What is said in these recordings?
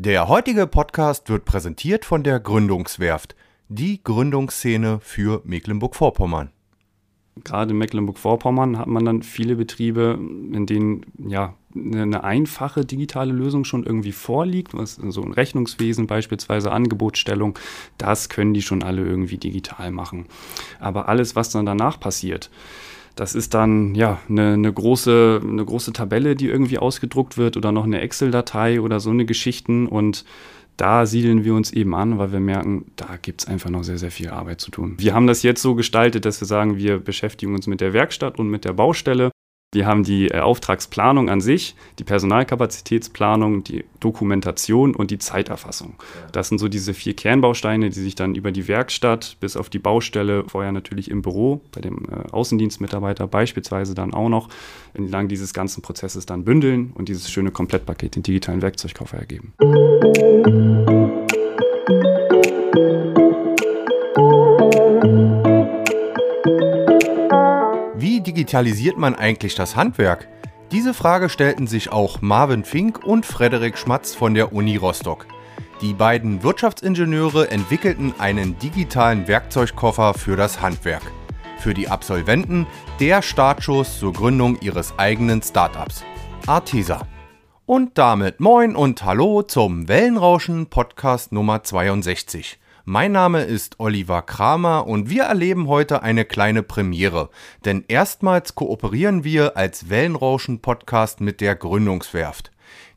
Der heutige Podcast wird präsentiert von der Gründungswerft, die Gründungsszene für Mecklenburg-Vorpommern. Gerade in Mecklenburg-Vorpommern hat man dann viele Betriebe, in denen ja eine einfache digitale Lösung schon irgendwie vorliegt, was so ein Rechnungswesen beispielsweise Angebotsstellung, das können die schon alle irgendwie digital machen. Aber alles, was dann danach passiert, das ist dann ja eine, eine, große, eine große Tabelle, die irgendwie ausgedruckt wird oder noch eine Excel-Datei oder so eine Geschichten. Und da siedeln wir uns eben an, weil wir merken, da gibt es einfach noch sehr, sehr viel Arbeit zu tun. Wir haben das jetzt so gestaltet, dass wir sagen, wir beschäftigen uns mit der Werkstatt und mit der Baustelle wir haben die äh, Auftragsplanung an sich, die Personalkapazitätsplanung, die Dokumentation und die Zeiterfassung. Das sind so diese vier Kernbausteine, die sich dann über die Werkstatt bis auf die Baustelle, vorher natürlich im Büro, bei dem äh, Außendienstmitarbeiter beispielsweise dann auch noch, entlang dieses ganzen Prozesses dann bündeln und dieses schöne Komplettpaket, den digitalen Werkzeugkoffer ergeben. Digitalisiert man eigentlich das Handwerk? Diese Frage stellten sich auch Marvin Fink und Frederik Schmatz von der Uni Rostock. Die beiden Wirtschaftsingenieure entwickelten einen digitalen Werkzeugkoffer für das Handwerk. Für die Absolventen der Startschuss zur Gründung ihres eigenen Startups. Artesa. Und damit moin und hallo zum Wellenrauschen Podcast Nummer 62. Mein Name ist Oliver Kramer und wir erleben heute eine kleine Premiere, denn erstmals kooperieren wir als Wellenrauschen Podcast mit der Gründungswerft.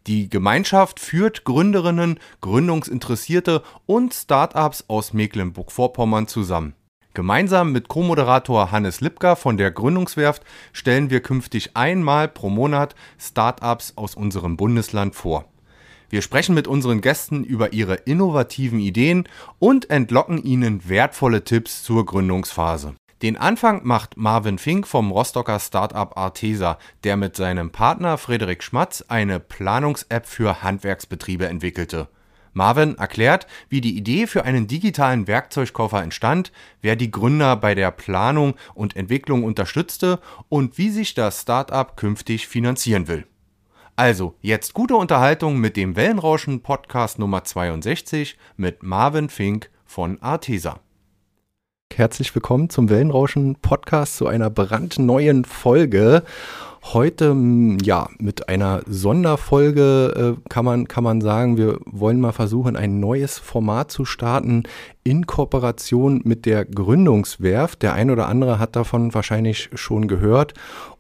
Die Gemeinschaft führt Gründerinnen, Gründungsinteressierte und Startups aus Mecklenburg-Vorpommern zusammen. Gemeinsam mit Co-Moderator Hannes Lipka von der Gründungswerft stellen wir künftig einmal pro Monat Startups aus unserem Bundesland vor. Wir sprechen mit unseren Gästen über ihre innovativen Ideen und entlocken ihnen wertvolle Tipps zur Gründungsphase. Den Anfang macht Marvin Fink vom Rostocker Startup Artesa, der mit seinem Partner Frederik Schmatz eine Planungs-App für Handwerksbetriebe entwickelte. Marvin erklärt, wie die Idee für einen digitalen Werkzeugkoffer entstand, wer die Gründer bei der Planung und Entwicklung unterstützte und wie sich das Startup künftig finanzieren will. Also, jetzt gute Unterhaltung mit dem Wellenrauschen Podcast Nummer 62 mit Marvin Fink von Artesa. Herzlich willkommen zum Wellenrauschen Podcast zu einer brandneuen Folge. Heute ja mit einer Sonderfolge äh, kann man kann man sagen, wir wollen mal versuchen ein neues Format zu starten in Kooperation mit der Gründungswerft. Der ein oder andere hat davon wahrscheinlich schon gehört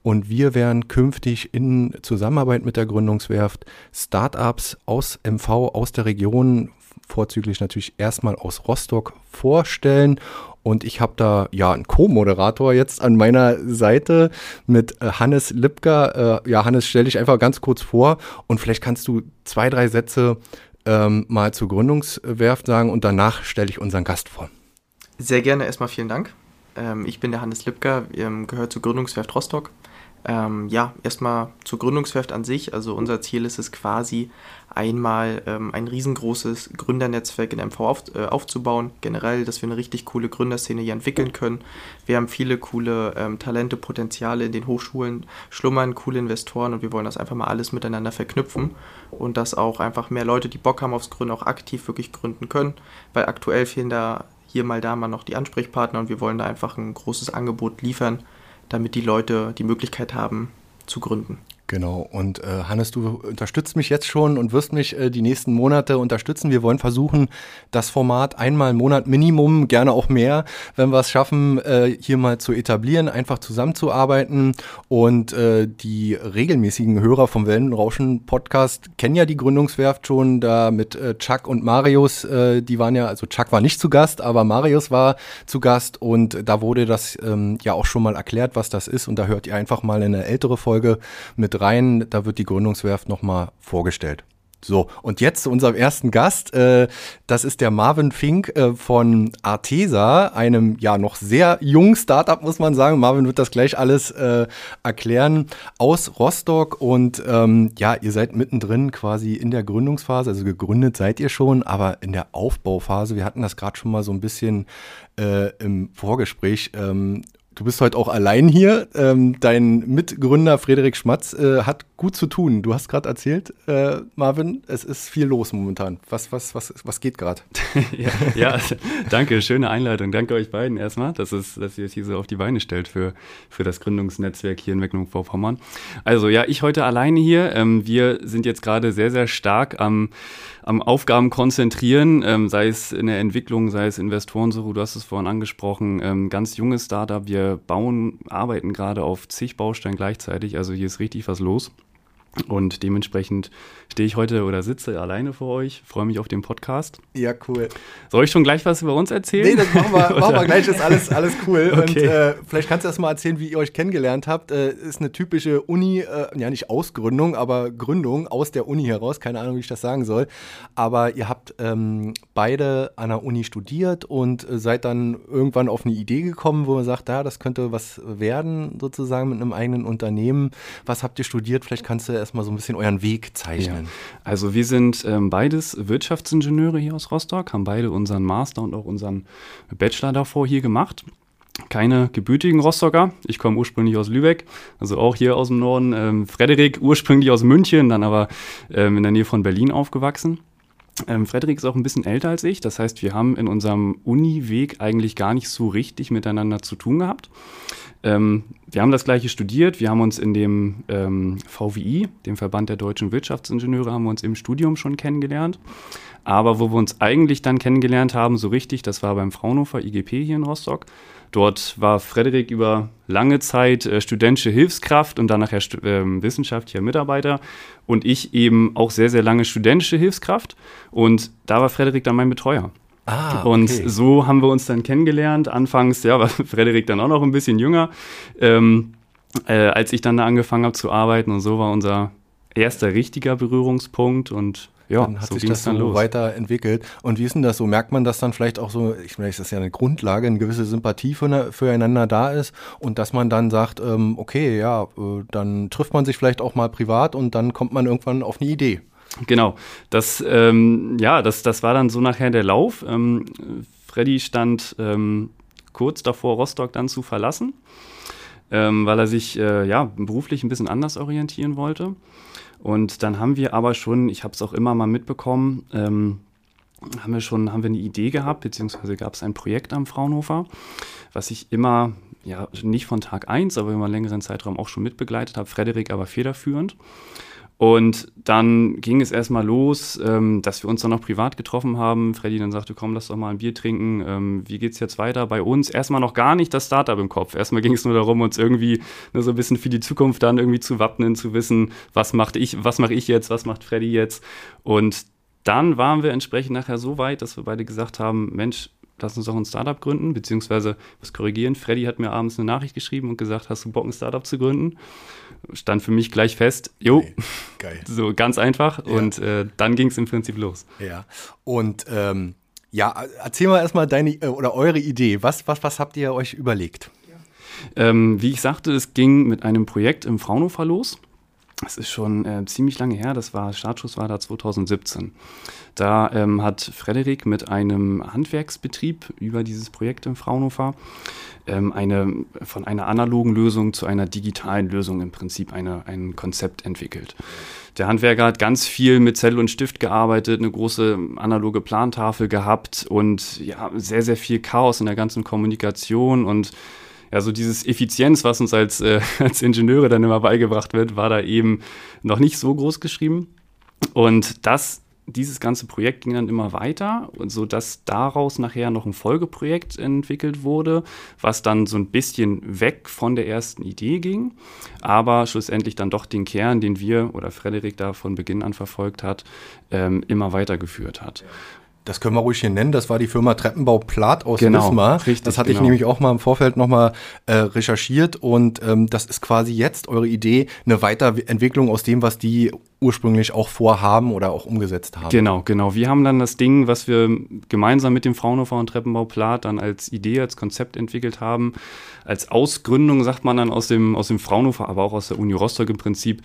und wir werden künftig in Zusammenarbeit mit der Gründungswerft Startups aus MV aus der Region vorzüglich natürlich erstmal aus Rostock vorstellen und ich habe da ja einen Co-Moderator jetzt an meiner Seite mit äh, Hannes Lipka. Äh, ja, Hannes, stell dich einfach ganz kurz vor und vielleicht kannst du zwei, drei Sätze ähm, mal zur Gründungswerft sagen und danach stelle ich unseren Gast vor. Sehr gerne, erstmal vielen Dank. Ähm, ich bin der Hannes Lipka, ähm, gehört zur Gründungswerft Rostock. Ähm, ja, erstmal zur Gründungswerft an sich. Also unser Ziel ist es quasi, einmal ähm, ein riesengroßes Gründernetzwerk in MV auf, äh, aufzubauen. Generell, dass wir eine richtig coole Gründerszene hier entwickeln können. Wir haben viele coole ähm, Talente, Potenziale in den Hochschulen schlummern, coole Investoren und wir wollen das einfach mal alles miteinander verknüpfen und dass auch einfach mehr Leute, die Bock haben aufs Gründen, auch aktiv wirklich gründen können, weil aktuell fehlen da hier mal da mal noch die Ansprechpartner und wir wollen da einfach ein großes Angebot liefern, damit die Leute die Möglichkeit haben zu gründen. Genau. Und äh, Hannes, du unterstützt mich jetzt schon und wirst mich äh, die nächsten Monate unterstützen. Wir wollen versuchen, das Format einmal im Monat Minimum, gerne auch mehr, wenn wir es schaffen, äh, hier mal zu etablieren, einfach zusammenzuarbeiten. Und äh, die regelmäßigen Hörer vom Wellenrauschen Podcast kennen ja die Gründungswerft schon, da mit äh, Chuck und Marius, äh, die waren ja, also Chuck war nicht zu Gast, aber Marius war zu Gast und da wurde das ähm, ja auch schon mal erklärt, was das ist. Und da hört ihr einfach mal eine ältere Folge mit rein, da wird die Gründungswerft nochmal vorgestellt. So, und jetzt zu unserem ersten Gast. Äh, das ist der Marvin Fink äh, von Artesa, einem ja noch sehr jungen Startup, muss man sagen. Marvin wird das gleich alles äh, erklären. Aus Rostock und ähm, ja, ihr seid mittendrin quasi in der Gründungsphase. Also gegründet seid ihr schon, aber in der Aufbauphase. Wir hatten das gerade schon mal so ein bisschen im Vorgespräch. Ähm, Du bist heute auch allein hier. Ähm, dein Mitgründer Frederik Schmatz äh, hat gut zu tun. Du hast gerade erzählt, äh, Marvin, es ist viel los momentan. Was, was, was, was geht gerade? ja, ja, danke, schöne Einleitung. Danke euch beiden erstmal, dass, es, dass ihr es hier so auf die Beine stellt für, für das Gründungsnetzwerk hier in Mecklenburg-Vorpommern. Also ja, ich heute alleine hier. Ähm, wir sind jetzt gerade sehr, sehr stark am am Aufgaben konzentrieren, ähm, sei es in der Entwicklung, sei es Investorensuche, du hast es vorhin angesprochen, ähm, ganz junges Startup, wir bauen, arbeiten gerade auf zig Bausteinen gleichzeitig, also hier ist richtig was los. Und dementsprechend stehe ich heute oder sitze alleine vor euch, freue mich auf den Podcast. Ja, cool. Soll ich schon gleich was über uns erzählen? Nee, das machen wir, machen wir gleich, ist alles, alles cool. Okay. Und äh, vielleicht kannst du erst mal erzählen, wie ihr euch kennengelernt habt. Äh, ist eine typische Uni, äh, ja nicht Ausgründung, aber Gründung aus der Uni heraus, keine Ahnung, wie ich das sagen soll. Aber ihr habt ähm, beide an der Uni studiert und äh, seid dann irgendwann auf eine Idee gekommen, wo man sagt, ja, das könnte was werden, sozusagen mit einem eigenen Unternehmen. Was habt ihr studiert? Vielleicht kannst du erstmal so ein bisschen euren Weg zeichnen. Ja. Also wir sind ähm, beides Wirtschaftsingenieure hier aus Rostock, haben beide unseren Master und auch unseren Bachelor davor hier gemacht. Keine gebürtigen Rostocker. Ich komme ursprünglich aus Lübeck, also auch hier aus dem Norden. Ähm, Frederik ursprünglich aus München, dann aber ähm, in der Nähe von Berlin aufgewachsen. Ähm, Frederik ist auch ein bisschen älter als ich. Das heißt, wir haben in unserem Uni-Weg eigentlich gar nicht so richtig miteinander zu tun gehabt. Ähm, wir haben das gleiche studiert. Wir haben uns in dem ähm, VWI, dem Verband der deutschen Wirtschaftsingenieure, haben wir uns im Studium schon kennengelernt. Aber wo wir uns eigentlich dann kennengelernt haben, so richtig, das war beim Fraunhofer IGP hier in Rostock. Dort war Frederik über lange Zeit äh, studentische Hilfskraft und dann nachher äh, wissenschaftlicher Mitarbeiter und ich eben auch sehr, sehr lange studentische Hilfskraft. Und da war Frederik dann mein Betreuer. Ah, okay. Und so haben wir uns dann kennengelernt. Anfangs, ja, war Frederik dann auch noch ein bisschen jünger, ähm, äh, als ich dann da angefangen habe zu arbeiten. Und so war unser erster richtiger Berührungspunkt und ja, dann hat so sich das dann so los. weiterentwickelt. Und wie ist denn das so? Merkt man, dass dann vielleicht auch so, ich meine, das ist ja eine Grundlage, eine gewisse Sympathie für, füreinander da ist und dass man dann sagt, ähm, okay, ja, äh, dann trifft man sich vielleicht auch mal privat und dann kommt man irgendwann auf eine Idee. Genau, das, ähm, ja, das, das war dann so nachher der Lauf. Ähm, Freddy stand ähm, kurz davor, Rostock dann zu verlassen, ähm, weil er sich äh, ja, beruflich ein bisschen anders orientieren wollte. Und dann haben wir aber schon, ich habe es auch immer mal mitbekommen, ähm, haben wir schon, haben wir eine Idee gehabt, beziehungsweise gab es ein Projekt am Fraunhofer, was ich immer, ja, nicht von Tag 1, aber über einen längeren Zeitraum auch schon mitbegleitet habe, Frederik aber federführend. Und dann ging es erstmal los, ähm, dass wir uns dann auch privat getroffen haben. Freddy dann sagte, komm, lass doch mal ein Bier trinken. Ähm, wie geht's jetzt weiter bei uns? Erstmal noch gar nicht das Startup im Kopf. Erstmal ging es nur darum, uns irgendwie ne, so ein bisschen für die Zukunft dann irgendwie zu wappnen, zu wissen, was macht ich, was mache ich jetzt, was macht Freddy jetzt. Und dann waren wir entsprechend nachher so weit, dass wir beide gesagt haben, Mensch, lass uns doch ein Startup gründen, beziehungsweise was korrigieren. Freddy hat mir abends eine Nachricht geschrieben und gesagt, hast du Bock, ein Startup zu gründen? Stand für mich gleich fest, jo, geil. so ganz einfach ja. und äh, dann ging es im Prinzip los. Ja, und ähm, ja, erzähl mal erstmal deine äh, oder eure Idee. Was, was, was habt ihr euch überlegt? Ähm, wie ich sagte, es ging mit einem Projekt im Fraunhofer los. Das ist schon äh, ziemlich lange her, das war, Startschuss war da 2017. Da ähm, hat Frederik mit einem Handwerksbetrieb über dieses Projekt im Fraunhofer ähm, eine, von einer analogen Lösung zu einer digitalen Lösung im Prinzip eine, ein Konzept entwickelt. Der Handwerker hat ganz viel mit Zettel und Stift gearbeitet, eine große analoge Plantafel gehabt und ja, sehr, sehr viel Chaos in der ganzen Kommunikation und ja, so dieses Effizienz, was uns als, äh, als Ingenieure dann immer beigebracht wird, war da eben noch nicht so groß geschrieben. Und das dieses ganze Projekt ging dann immer weiter, sodass daraus nachher noch ein Folgeprojekt entwickelt wurde, was dann so ein bisschen weg von der ersten Idee ging, aber schlussendlich dann doch den Kern, den wir oder Frederik da von Beginn an verfolgt hat, ähm, immer weitergeführt hat. Das können wir ruhig hier nennen. Das war die Firma Treppenbau Plath aus genau, Wismar. Richtig, das hatte genau. ich nämlich auch mal im Vorfeld nochmal äh, recherchiert und ähm, das ist quasi jetzt eure Idee, eine Weiterentwicklung aus dem, was die ursprünglich auch vorhaben oder auch umgesetzt haben. Genau, genau. Wir haben dann das Ding, was wir gemeinsam mit dem Fraunhofer und Treppenbau Plath dann als Idee, als Konzept entwickelt haben, als Ausgründung, sagt man dann aus dem, aus dem Fraunhofer, aber auch aus der Uni Rostock im Prinzip,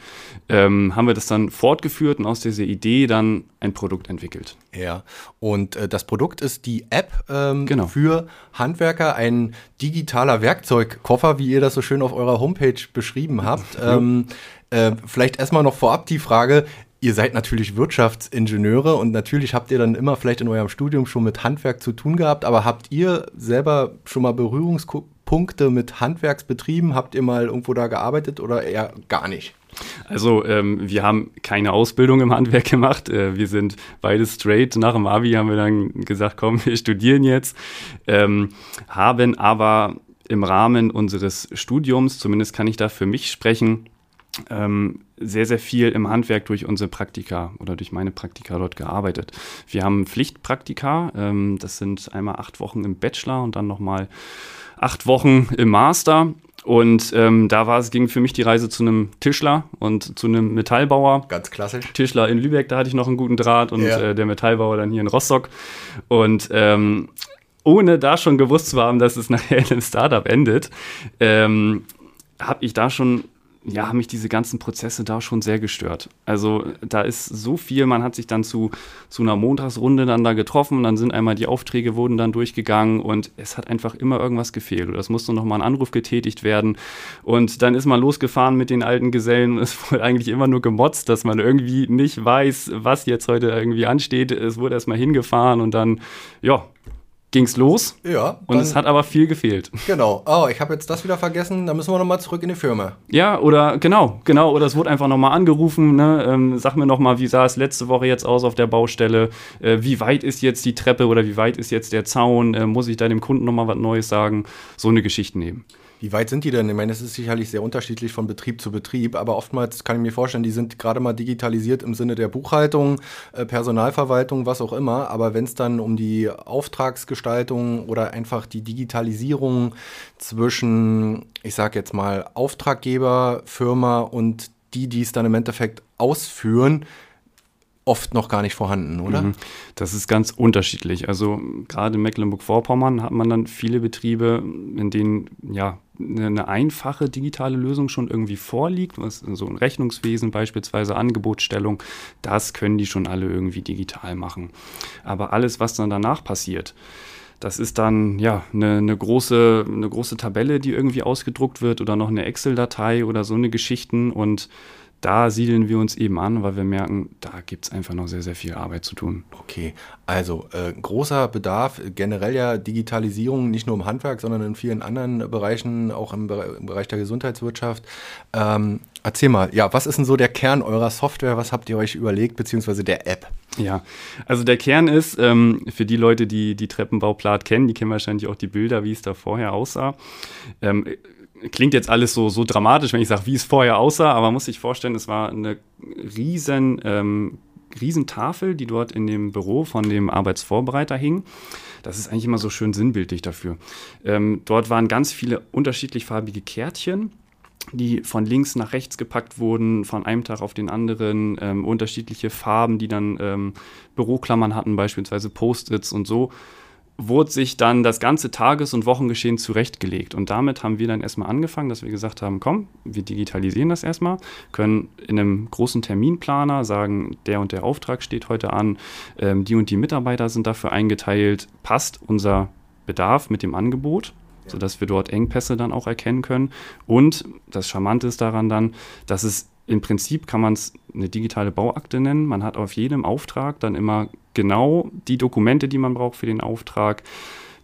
ähm, haben wir das dann fortgeführt und aus dieser Idee dann ein Produkt entwickelt. Ja, Und äh, das Produkt ist die App ähm, Genau. für Handwerker, ein digitaler Werkzeugkoffer, wie ihr das so schön auf eurer Homepage beschrieben habt. ähm, äh, vielleicht erstmal noch vorab die Frage, ihr seid natürlich Wirtschaftsingenieure und natürlich habt ihr dann immer vielleicht in eurem Studium schon mit Handwerk zu tun gehabt, aber habt ihr selber schon mal Berührungspunkte mit Handwerksbetrieben? Habt ihr mal irgendwo da gearbeitet oder eher gar nicht? Also ähm, wir haben keine Ausbildung im Handwerk gemacht. Äh, wir sind beide straight. Nach dem Abi haben wir dann gesagt, komm, wir studieren jetzt. Ähm, haben aber im Rahmen unseres Studiums, zumindest kann ich da für mich sprechen, ähm, sehr, sehr viel im Handwerk durch unsere Praktika oder durch meine Praktika dort gearbeitet. Wir haben Pflichtpraktika, ähm, das sind einmal acht Wochen im Bachelor und dann nochmal acht Wochen im Master. Und ähm, da war es, ging für mich die Reise zu einem Tischler und zu einem Metallbauer. Ganz klassisch. Tischler in Lübeck, da hatte ich noch einen guten Draht und Ja. äh, der Metallbauer dann hier in Rostock. Und ähm, ohne da schon gewusst zu haben, dass es nachher in einem Startup endet, ähm, habe ich da schon, ja, haben mich diese ganzen Prozesse da schon sehr gestört. Also da ist so viel, man hat sich dann zu, zu einer Montagsrunde dann da getroffen, dann sind einmal die Aufträge wurden dann durchgegangen und es hat einfach immer irgendwas gefehlt. Oder es musste nochmal ein Anruf getätigt werden und dann ist man losgefahren mit den alten Gesellen und es wurde eigentlich immer nur gemotzt, dass man irgendwie nicht weiß, was jetzt heute irgendwie ansteht. Es wurde erstmal hingefahren und dann, ja, ging's los. Ja. Und es hat aber viel gefehlt. Genau. Oh, ich habe jetzt das wieder vergessen. Da müssen wir nochmal zurück in die Firma. Ja, oder genau, genau, oder es wurde einfach nochmal angerufen, ne? ähm, sag mir nochmal, wie sah es letzte Woche jetzt aus auf der Baustelle, äh, wie weit ist jetzt die Treppe oder wie weit ist jetzt der Zaun, äh, muss ich da dem Kunden nochmal was Neues sagen, so eine Geschichte nehmen. Wie weit sind die denn? Ich meine, es ist sicherlich sehr unterschiedlich von Betrieb zu Betrieb, aber oftmals kann ich mir vorstellen, die sind gerade mal digitalisiert im Sinne der Buchhaltung, äh, Personalverwaltung, was auch immer. Aber wenn es dann um die Auftragsgestaltung oder einfach die Digitalisierung zwischen, ich sag jetzt mal, Auftraggeber, Firma und die, die es dann im Endeffekt ausführen, oft noch gar nicht vorhanden, oder? Mhm. Das ist ganz unterschiedlich. Also gerade in Mecklenburg-Vorpommern hat man dann viele Betriebe, in denen ja eine einfache digitale Lösung schon irgendwie vorliegt, was so ein Rechnungswesen beispielsweise Angebotsstellung, das können die schon alle irgendwie digital machen. Aber alles, was dann danach passiert, das ist dann ja eine, eine, große, eine große Tabelle, die irgendwie ausgedruckt wird oder noch eine Excel-Datei oder so eine Geschichten und da siedeln wir uns eben an, weil wir merken, da gibt es einfach noch sehr, sehr viel Arbeit zu tun. Okay, also äh, großer Bedarf, generell ja Digitalisierung, nicht nur im Handwerk, sondern in vielen anderen Bereichen, auch im, Bere im Bereich der Gesundheitswirtschaft. Ähm, erzähl mal, ja, was ist denn so der Kern eurer Software? Was habt ihr euch überlegt, beziehungsweise der App? Ja, also der Kern ist, ähm, für die Leute, die die Treppenbauplat kennen, die kennen wahrscheinlich auch die Bilder, wie es da vorher aussah. Ähm, klingt jetzt alles so, so dramatisch, wenn ich sage, wie es vorher aussah, aber man muss sich vorstellen, es war eine riesen, ähm, riesen Tafel, die dort in dem Büro von dem Arbeitsvorbereiter hing. Das ist eigentlich immer so schön sinnbildlich dafür. Ähm, dort waren ganz viele unterschiedlich farbige Kärtchen die von links nach rechts gepackt wurden, von einem Tag auf den anderen, ähm, unterschiedliche Farben, die dann ähm, Büroklammern hatten, beispielsweise Post-its und so, wurde sich dann das ganze Tages- und Wochengeschehen zurechtgelegt. Und damit haben wir dann erstmal angefangen, dass wir gesagt haben, komm, wir digitalisieren das erstmal, können in einem großen Terminplaner sagen, der und der Auftrag steht heute an, ähm, die und die Mitarbeiter sind dafür eingeteilt, passt unser Bedarf mit dem Angebot sodass wir dort Engpässe dann auch erkennen können. Und das Charmante ist daran dann, dass es im Prinzip kann man es eine digitale Bauakte nennen. Man hat auf jedem Auftrag dann immer genau die Dokumente, die man braucht für den Auftrag.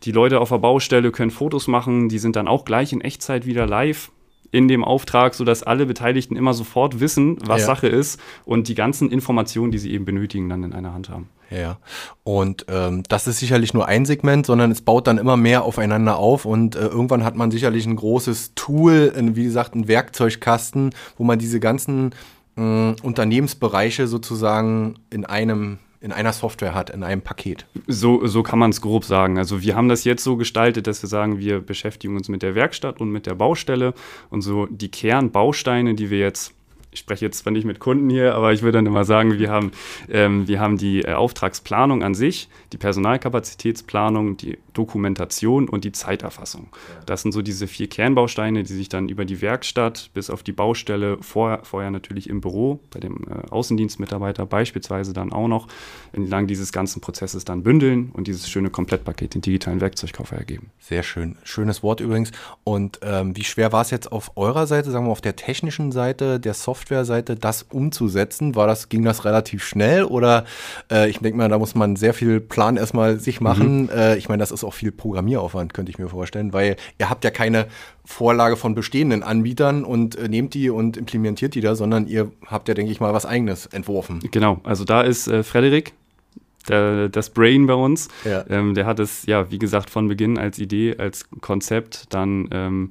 Die Leute auf der Baustelle können Fotos machen, die sind dann auch gleich in Echtzeit wieder live in dem Auftrag, sodass alle Beteiligten immer sofort wissen, was Ja. Sache ist und die ganzen Informationen, die sie eben benötigen, dann in einer Hand haben. Ja, und ähm, das ist sicherlich nur ein Segment, sondern es baut dann immer mehr aufeinander auf und äh, irgendwann hat man sicherlich ein großes Tool, ein, wie gesagt, ein Werkzeugkasten, wo man diese ganzen mh, Unternehmensbereiche sozusagen in einem in einer Software hat, in einem Paket. So, so kann man es grob sagen. Also wir haben das jetzt so gestaltet, dass wir sagen, wir beschäftigen uns mit der Werkstatt und mit der Baustelle und so die Kernbausteine, die wir jetzt ich spreche jetzt zwar nicht mit Kunden hier, aber ich würde dann immer sagen, wir haben, ähm, wir haben die äh, Auftragsplanung an sich, die Personalkapazitätsplanung, die Dokumentation und die Zeiterfassung. Das sind so diese vier Kernbausteine, die sich dann über die Werkstatt bis auf die Baustelle, vor, vorher natürlich im Büro, bei dem äh, Außendienstmitarbeiter beispielsweise dann auch noch, entlang dieses ganzen Prozesses dann bündeln und dieses schöne Komplettpaket, den digitalen Werkzeugkoffer ergeben. Sehr schön. Schönes Wort übrigens. Und ähm, wie schwer war es jetzt auf eurer Seite, sagen wir auf der technischen Seite, der Softwareseite, das umzusetzen? War das, ging das relativ schnell oder äh, ich denke mal, da muss man sehr viel Plan erstmal sich machen. Mhm. Äh, ich meine, das ist auch viel Programmieraufwand, könnte ich mir vorstellen, weil ihr habt ja keine Vorlage von bestehenden Anbietern und äh, nehmt die und implementiert die da, sondern ihr habt ja, denke ich mal, was eigenes entworfen. Genau, also da ist äh, Frederik, der, das Brain bei uns. Ja. Ähm, der hat es, ja, wie gesagt, von Beginn als Idee, als Konzept dann ähm,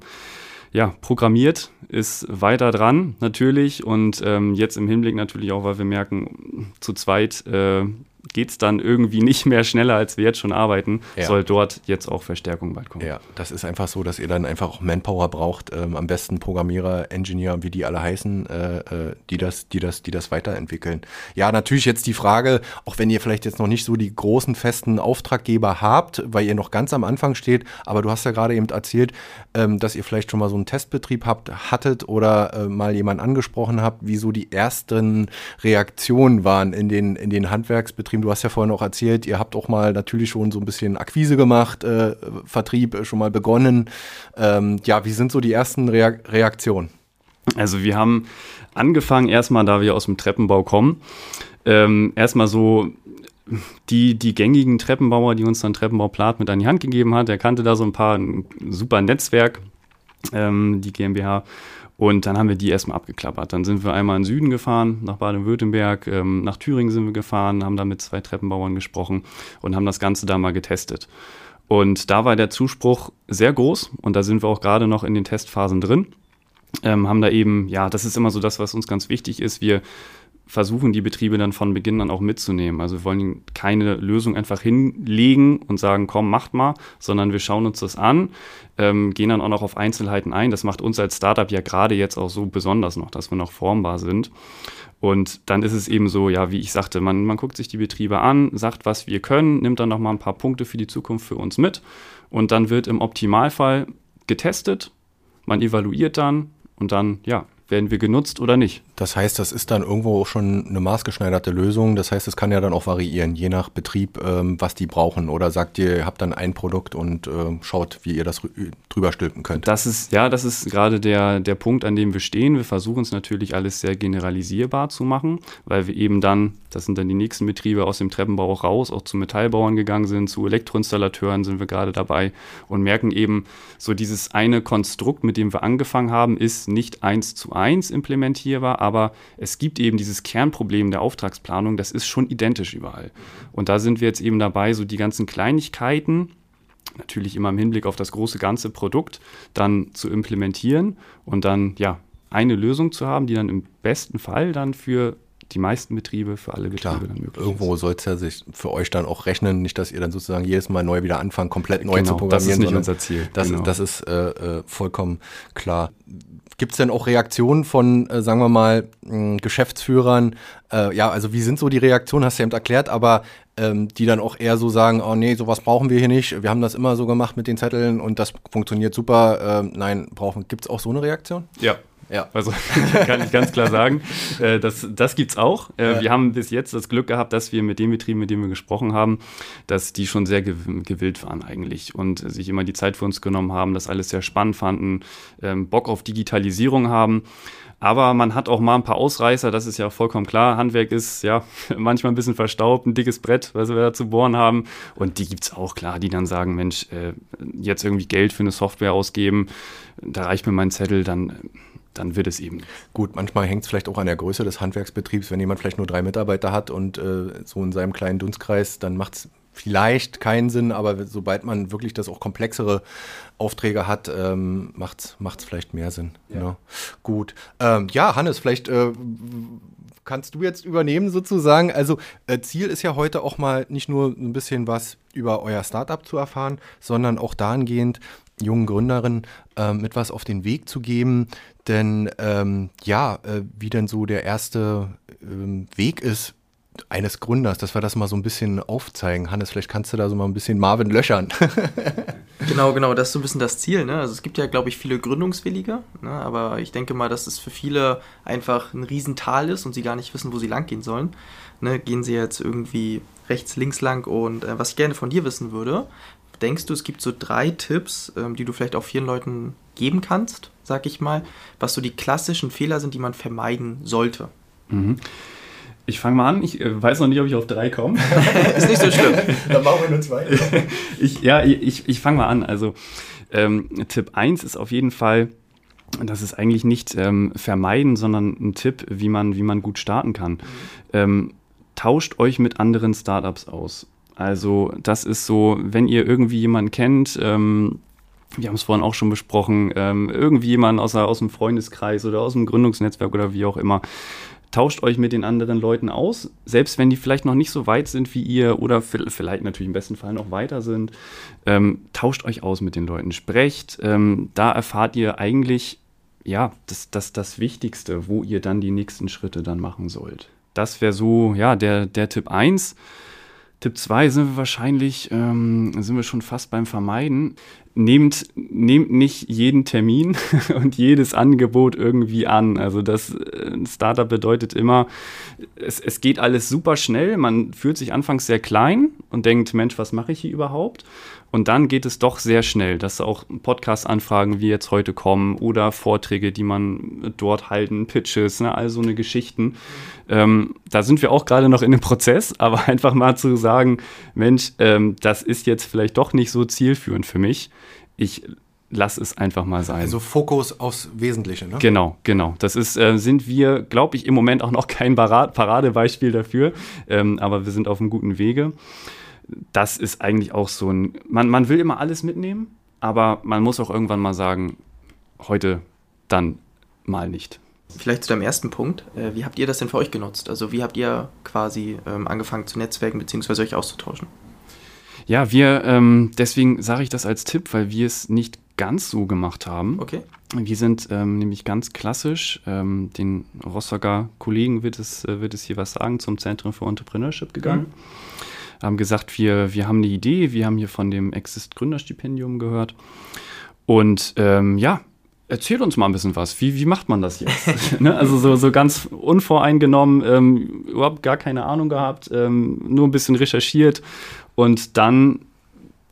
ja, programmiert, ist weiter dran natürlich und ähm, jetzt im Hinblick natürlich auch, weil wir merken, zu zweit äh, geht es dann irgendwie nicht mehr schneller, als wir jetzt schon arbeiten, ja. soll dort jetzt auch Verstärkung bald kommen. Ja, das ist einfach so, dass ihr dann einfach auch Manpower braucht, ähm, am besten Programmierer, Engineer, wie die alle heißen, äh, äh, die, das, die, das, die das weiterentwickeln. Ja, natürlich jetzt die Frage, auch wenn ihr vielleicht jetzt noch nicht so die großen festen Auftraggeber habt, weil ihr noch ganz am Anfang steht, aber du hast ja gerade eben erzählt, ähm, dass ihr vielleicht schon mal so einen Testbetrieb habt, hattet oder äh, mal jemanden angesprochen habt, wie so die ersten Reaktionen waren in den, in den Handwerksbetrieben Du hast ja vorhin auch erzählt, ihr habt auch mal natürlich schon so ein bisschen Akquise gemacht, äh, Vertrieb äh, schon mal begonnen. Ähm, ja, wie sind so die ersten Rea Reaktionen? Also wir haben angefangen erstmal, da wir aus dem Treppenbau kommen, ähm, erstmal so die, die gängigen Treppenbauer, die uns dann Treppenbauplat mit an die Hand gegeben hat. Er kannte da so ein paar, ein super Netzwerk, ähm, die GmbH. Und dann haben wir die erstmal abgeklappert. Dann sind wir einmal in den Süden gefahren, nach Baden-Württemberg, ähm, nach Thüringen sind wir gefahren, haben da mit zwei Treppenbauern gesprochen und haben das Ganze da mal getestet. Und da war der Zuspruch sehr groß und da sind wir auch gerade noch in den Testphasen drin. Ähm, haben da eben, ja, das ist immer so das, was uns ganz wichtig ist. Wir versuchen die Betriebe dann von Beginn an auch mitzunehmen. Also wir wollen keine Lösung einfach hinlegen und sagen, komm, macht mal, sondern wir schauen uns das an, ähm, gehen dann auch noch auf Einzelheiten ein. Das macht uns als Startup ja gerade jetzt auch so besonders noch, dass wir noch formbar sind. Und dann ist es eben so, ja, wie ich sagte, man, man guckt sich die Betriebe an, sagt, was wir können, nimmt dann noch mal ein paar Punkte für die Zukunft für uns mit und dann wird im Optimalfall getestet, man evaluiert dann und dann, ja, werden wir genutzt oder nicht. Das heißt, das ist dann irgendwo auch schon eine maßgeschneiderte Lösung. Das heißt, es kann ja dann auch variieren, je nach Betrieb, ähm, was die brauchen. Oder sagt ihr, ihr habt dann ein Produkt und äh, schaut, wie ihr das drüber stülpen könnt. Das ist, ja, das ist gerade der, der Punkt, an dem wir stehen. Wir versuchen es natürlich alles sehr generalisierbar zu machen, weil wir eben dann, das sind dann die nächsten Betriebe aus dem Treppenbau auch raus, auch zu Metallbauern gegangen sind, zu Elektroinstallateuren sind wir gerade dabei und merken eben, so dieses eine Konstrukt, mit dem wir angefangen haben, ist nicht eins zu eins implementierbar, aber es gibt eben dieses Kernproblem der Auftragsplanung, das ist schon identisch überall. Und da sind wir jetzt eben dabei, so die ganzen Kleinigkeiten, natürlich immer im Hinblick auf das große ganze Produkt, dann zu implementieren und dann ja eine Lösung zu haben, die dann im besten Fall dann für die meisten Betriebe, für alle Betriebe Klar, dann möglich Irgendwo soll es ja sich für euch dann auch rechnen, nicht, dass ihr dann sozusagen jedes Mal neu wieder anfangen, komplett neu genau, zu programmieren. Das ist nicht unser Ziel. Das, genau. ist, das ist äh, äh vollkommen klar. Gibt es denn auch Reaktionen von, äh, sagen wir mal, mh, Geschäftsführern? Äh, ja, also wie sind so die Reaktionen, hast du ja eben erklärt, aber ähm, die dann auch eher so sagen, oh nee, sowas brauchen wir hier nicht. Wir haben das immer so gemacht mit den Zetteln und das funktioniert super. Äh, nein, brauchen. Gibt es auch so eine Reaktion? Ja, ja. Also kann ich ganz klar sagen, äh, das, das gibt es auch. Äh, ja. Wir haben bis jetzt das Glück gehabt, dass wir mit den Betrieben, mit denen wir gesprochen haben, dass die schon sehr gewillt waren eigentlich und sich immer die Zeit für uns genommen haben, das alles sehr spannend fanden, ähm, Bock auf Digitalisierung haben. Aber man hat auch mal ein paar Ausreißer, das ist ja vollkommen klar. Handwerk ist ja manchmal ein bisschen verstaubt, ein dickes Brett, was wir da zu bohren haben. Und die gibt es auch klar, die dann sagen, Mensch, äh, jetzt irgendwie Geld für eine Software ausgeben, da reicht mir mein Zettel, dann dann wird es eben. Gut, manchmal hängt es vielleicht auch an der Größe des Handwerksbetriebs. Wenn jemand vielleicht nur drei Mitarbeiter hat und äh, so in seinem kleinen Dunstkreis, dann macht es vielleicht keinen Sinn, aber sobald man wirklich das auch komplexere Aufträge hat, ähm, macht es vielleicht mehr Sinn. Ja. Ne? Gut. Ähm, ja, Hannes, vielleicht äh, kannst du jetzt übernehmen sozusagen. Also äh, Ziel ist ja heute auch mal nicht nur ein bisschen was über euer Startup zu erfahren, sondern auch dahingehend, jungen Gründerinnen äh, mit auf den Weg zu geben. Denn ähm, ja, äh, wie denn so der erste ähm, Weg ist, eines Gründers, dass wir das mal so ein bisschen aufzeigen. Hannes, vielleicht kannst du da so mal ein bisschen Marvin löchern. genau, genau, das ist so ein bisschen das Ziel. Ne? Also es gibt ja, glaube ich, viele Gründungswillige, ne? aber ich denke mal, dass es für viele einfach ein Riesental ist und sie gar nicht wissen, wo sie lang gehen sollen. Ne? Gehen sie jetzt irgendwie rechts, links lang und äh, was ich gerne von dir wissen würde, denkst du, es gibt so drei Tipps, ähm, die du vielleicht auch vielen Leuten geben kannst, sag ich mal, was so die klassischen Fehler sind, die man vermeiden sollte? Mhm. Ich fange mal an. Ich äh, weiß noch nicht, ob ich auf drei komme. ist nicht so schlimm. Dann machen wir nur zwei. ich, ja, ich, ich fange mal an. Also ähm, Tipp 1 ist auf jeden Fall, das ist eigentlich nicht ähm, vermeiden, sondern ein Tipp, wie man, wie man gut starten kann. Mhm. Ähm, tauscht euch mit anderen Startups aus. Also das ist so, wenn ihr irgendwie jemanden kennt, ähm, wir haben es vorhin auch schon besprochen, ähm, irgendwie jemanden aus, aus dem Freundeskreis oder aus dem Gründungsnetzwerk oder wie auch immer, tauscht euch mit den anderen Leuten aus, selbst wenn die vielleicht noch nicht so weit sind wie ihr oder vielleicht natürlich im besten Fall noch weiter sind. Ähm, tauscht euch aus mit den Leuten, sprecht. Ähm, da erfahrt ihr eigentlich, ja, das, das, das Wichtigste, wo ihr dann die nächsten Schritte dann machen sollt. Das wäre so, ja, der, der Tipp 1. Tipp 2 sind wir wahrscheinlich, ähm, sind wir schon fast beim Vermeiden. Nehmt, nehmt nicht jeden Termin und jedes Angebot irgendwie an. Also das äh, Startup bedeutet immer, es, es geht alles super schnell. Man fühlt sich anfangs sehr klein und denkt, Mensch, was mache ich hier überhaupt? Und dann geht es doch sehr schnell, dass auch Podcast-Anfragen wie jetzt heute kommen oder Vorträge, die man dort halten, Pitches, ne, all so eine Geschichten. Ähm, da sind wir auch gerade noch in dem Prozess, aber einfach mal zu sagen, Mensch, ähm, das ist jetzt vielleicht doch nicht so zielführend für mich. Ich lass es einfach mal sein. Also Fokus aufs Wesentliche, ne? Genau, genau. Das ist, äh, sind wir, glaube ich, im Moment auch noch kein Paradebeispiel dafür, ähm, aber wir sind auf einem guten Wege das ist eigentlich auch so ein, man, man will immer alles mitnehmen, aber man muss auch irgendwann mal sagen, heute dann mal nicht. Vielleicht zu deinem ersten Punkt. Äh, wie habt ihr das denn für euch genutzt? Also wie habt ihr quasi ähm, angefangen zu netzwerken bzw. euch auszutauschen? Ja, wir, ähm, deswegen sage ich das als Tipp, weil wir es nicht ganz so gemacht haben. Okay. Wir sind ähm, nämlich ganz klassisch, ähm, den Rostocker Kollegen wird es, äh, wird es hier was sagen, zum Zentrum für Entrepreneurship gegangen. Mhm haben gesagt, wir, wir haben eine Idee, wir haben hier von dem Exist Gründerstipendium gehört. Und ähm, ja, erzählt uns mal ein bisschen was. Wie, wie macht man das jetzt? ne? Also so, so ganz unvoreingenommen, ähm, überhaupt gar keine Ahnung gehabt, ähm, nur ein bisschen recherchiert und dann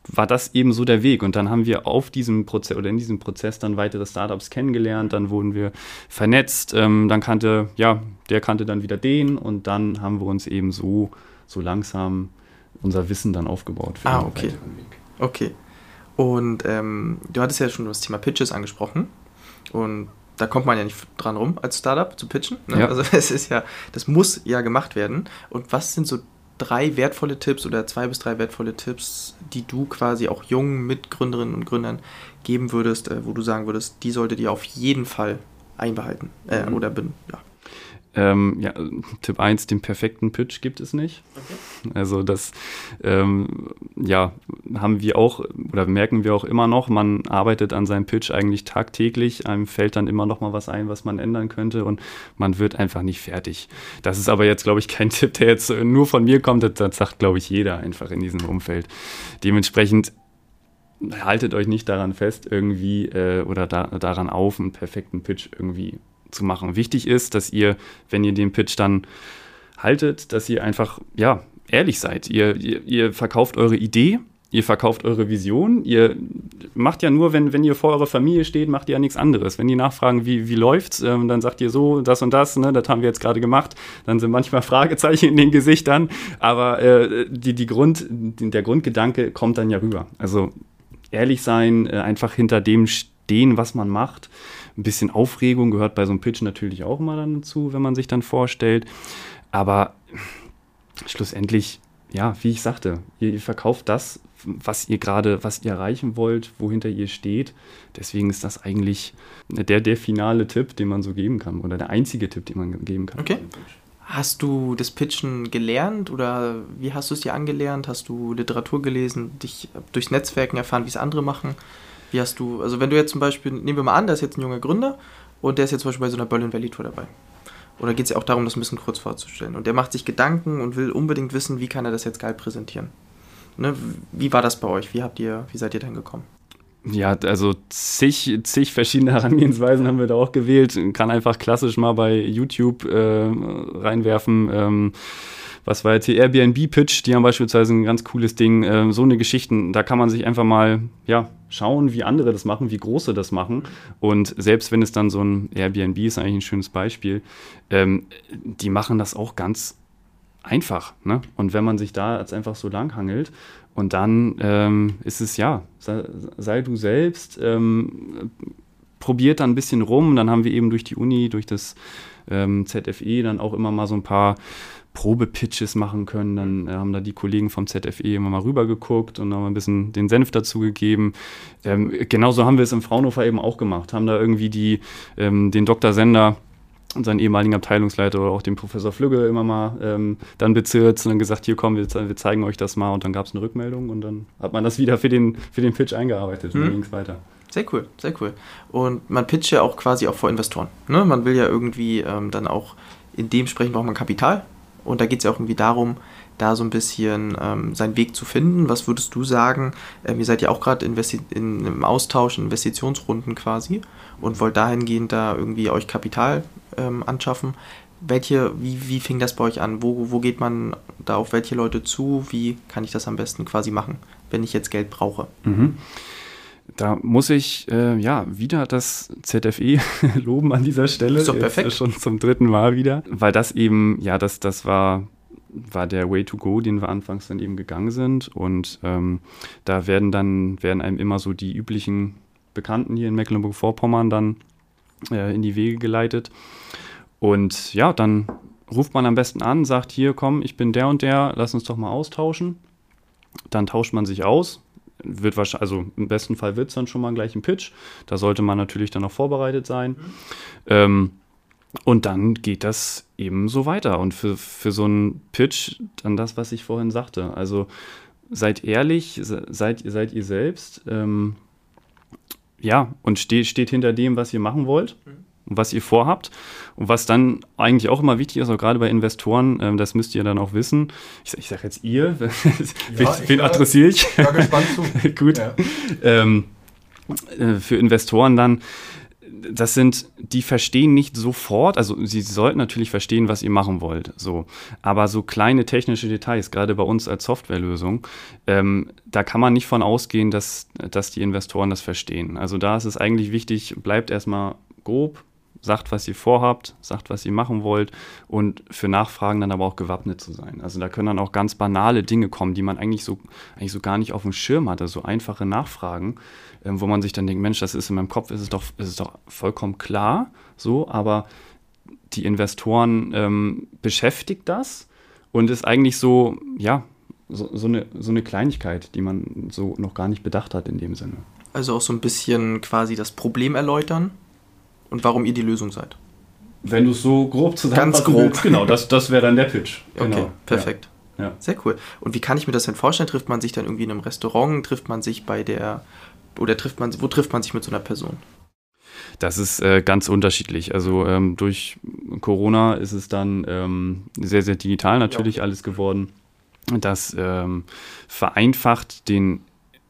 war das eben so der Weg. Und dann haben wir auf diesem Prozess oder in diesem Prozess dann weitere Startups kennengelernt, dann wurden wir vernetzt, ähm, dann kannte, ja, der kannte dann wieder den und dann haben wir uns eben so, so langsam unser Wissen dann aufgebaut für ah, okay. Okay. Und ähm, du hattest ja schon das Thema Pitches angesprochen. Und da kommt man ja nicht dran rum, als Startup zu pitchen. Ne? Ja. Also es ist ja, das muss ja gemacht werden. Und was sind so drei wertvolle Tipps oder zwei bis drei wertvolle Tipps, die du quasi auch jungen Mitgründerinnen und Gründern geben würdest, äh, wo du sagen würdest, die solltet ihr auf jeden Fall einbehalten äh, mhm. oder bin, ja, ähm, ja, Tipp 1, den perfekten Pitch gibt es nicht. Okay. Also das ähm, ja, haben wir auch oder merken wir auch immer noch, man arbeitet an seinem Pitch eigentlich tagtäglich, einem fällt dann immer noch mal was ein, was man ändern könnte und man wird einfach nicht fertig. Das ist aber jetzt, glaube ich, kein Tipp, der jetzt nur von mir kommt, das, das sagt, glaube ich, jeder einfach in diesem Umfeld. Dementsprechend haltet euch nicht daran fest irgendwie äh, oder da, daran auf, einen perfekten Pitch irgendwie zu machen. Wichtig ist, dass ihr, wenn ihr den Pitch dann haltet, dass ihr einfach, ja, ehrlich seid. Ihr, ihr, ihr verkauft eure Idee, ihr verkauft eure Vision, ihr macht ja nur, wenn, wenn ihr vor eurer Familie steht, macht ihr ja nichts anderes. Wenn die nachfragen, wie, wie läuft's, ähm, dann sagt ihr so, das und das, ne, das haben wir jetzt gerade gemacht. Dann sind manchmal Fragezeichen in den Gesichtern, aber äh, die, die Grund, der Grundgedanke kommt dann ja rüber. Also ehrlich sein, äh, einfach hinter dem stehen, was man macht ein bisschen Aufregung gehört bei so einem Pitch natürlich auch immer dann dazu, wenn man sich dann vorstellt. Aber schlussendlich, ja, wie ich sagte, ihr, ihr verkauft das, was ihr gerade, was ihr erreichen wollt, wohinter ihr steht. Deswegen ist das eigentlich der, der finale Tipp, den man so geben kann oder der einzige Tipp, den man geben kann. Okay. Hast du das Pitchen gelernt oder wie hast du es dir angelernt? Hast du Literatur gelesen, dich durchs Netzwerken erfahren, wie es andere machen? Wie hast du, also wenn du jetzt zum Beispiel, nehmen wir mal an, da ist jetzt ein junger Gründer und der ist jetzt zum Beispiel bei so einer Berlin Valley Tour dabei. Oder geht es ja auch darum, das ein bisschen kurz vorzustellen? Und der macht sich Gedanken und will unbedingt wissen, wie kann er das jetzt geil präsentieren. Ne? Wie war das bei euch? Wie habt ihr, wie seid ihr denn gekommen? Ja, also zig, zig verschiedene Herangehensweisen haben wir da auch gewählt. Kann einfach klassisch mal bei YouTube äh, reinwerfen. Ähm, was war jetzt hier Airbnb-Pitch? Die haben beispielsweise ein ganz cooles Ding. Äh, so eine Geschichten, da kann man sich einfach mal ja, schauen, wie andere das machen, wie große das machen. Und selbst wenn es dann so ein Airbnb ist, eigentlich ein schönes Beispiel, ähm, die machen das auch ganz einfach. Ne? Und wenn man sich da jetzt einfach so langhangelt und dann ähm, ist es ja, sei, sei du selbst, ähm, probiert da ein bisschen rum. Dann haben wir eben durch die Uni, durch das ähm, ZFE dann auch immer mal so ein paar Probepitches machen können. Dann äh, haben da die Kollegen vom ZFE immer mal rübergeguckt und haben ein bisschen den Senf dazu gegeben. Ähm, genauso haben wir es im Fraunhofer eben auch gemacht. Haben da irgendwie die, ähm, den Dr. Sender und seinen ehemaligen Abteilungsleiter oder auch den Professor Flügge immer mal ähm, dann bezirzt und dann gesagt, hier komm, wir, wir, zeigen euch das mal und dann gab es eine Rückmeldung und dann hat man das wieder für den, für den Pitch eingearbeitet und dann mhm. ging es weiter. Sehr cool, sehr cool. Und man pitcht ja auch quasi auch vor Investoren. Ne? Man will ja irgendwie ähm, dann auch, in dem sprechen braucht man Kapital und da geht es ja auch irgendwie darum, da so ein bisschen ähm, seinen Weg zu finden. Was würdest du sagen? Ähm, ihr seid ja auch gerade in, einem Austausch, in Investitionsrunden quasi und wollt dahingehend da irgendwie euch Kapital ähm, anschaffen. Welche, wie, wie fing das bei euch an? Wo, wo geht man da auf welche Leute zu? Wie kann ich das am besten quasi machen, wenn ich jetzt Geld brauche? Mhm. Da muss ich äh, ja wieder das ZFE loben an dieser Stelle. Ist doch perfekt. Jetzt schon zum dritten Mal wieder, weil das eben, ja, das, das war war der Way to Go, den wir anfangs dann eben gegangen sind. Und ähm, da werden dann, werden einem immer so die üblichen Bekannten hier in Mecklenburg-Vorpommern dann äh, in die Wege geleitet. Und ja, dann ruft man am besten an, sagt hier, komm, ich bin der und der, lass uns doch mal austauschen. Dann tauscht man sich aus. Wird wahrscheinlich, also im besten Fall wird es dann schon mal gleich ein Pitch. Da sollte man natürlich dann auch vorbereitet sein. Mhm. Ähm, und dann geht das eben so weiter. Und für, für so einen Pitch dann das, was ich vorhin sagte. Also seid ehrlich, seid, seid ihr selbst. Ähm, ja, und steht, steht hinter dem, was ihr machen wollt und was ihr vorhabt. Und was dann eigentlich auch immer wichtig ist, auch gerade bei Investoren, ähm, das müsst ihr dann auch wissen. Ich, ich sage jetzt ihr, ja, wen adressiere ich? Ich war gespannt zu. Gut. Ja. Ähm, äh, für Investoren dann, das sind, die verstehen nicht sofort, also sie sollten natürlich verstehen, was ihr machen wollt, so. Aber so kleine technische Details, gerade bei uns als Softwarelösung, ähm, da kann man nicht von ausgehen, dass, dass die Investoren das verstehen. Also da ist es eigentlich wichtig, bleibt erstmal grob, sagt, was ihr vorhabt, sagt, was ihr machen wollt und für Nachfragen dann aber auch gewappnet zu sein. Also da können dann auch ganz banale Dinge kommen, die man eigentlich so, eigentlich so gar nicht auf dem Schirm hatte, so einfache Nachfragen, ähm, wo man sich dann denkt, Mensch, das ist in meinem Kopf, ist es doch, ist es doch vollkommen klar, so, aber die Investoren ähm, beschäftigt das und ist eigentlich so, ja, so, so, eine, so eine Kleinigkeit, die man so noch gar nicht bedacht hat in dem Sinne. Also auch so ein bisschen quasi das Problem erläutern und warum ihr die Lösung seid. Wenn du es so grob zusammenfassen Ganz grob. Willst, genau, das, das wäre dann der Pitch. Genau. Okay, perfekt. Ja. ja. Sehr cool. Und wie kann ich mir das denn vorstellen? Trifft man sich dann irgendwie in einem Restaurant? Trifft man sich bei der, oder trifft man, wo trifft man sich mit so einer Person? Das ist äh, ganz unterschiedlich. Also ähm, durch Corona ist es dann ähm, sehr, sehr digital natürlich ja. alles geworden. Das ähm, vereinfacht den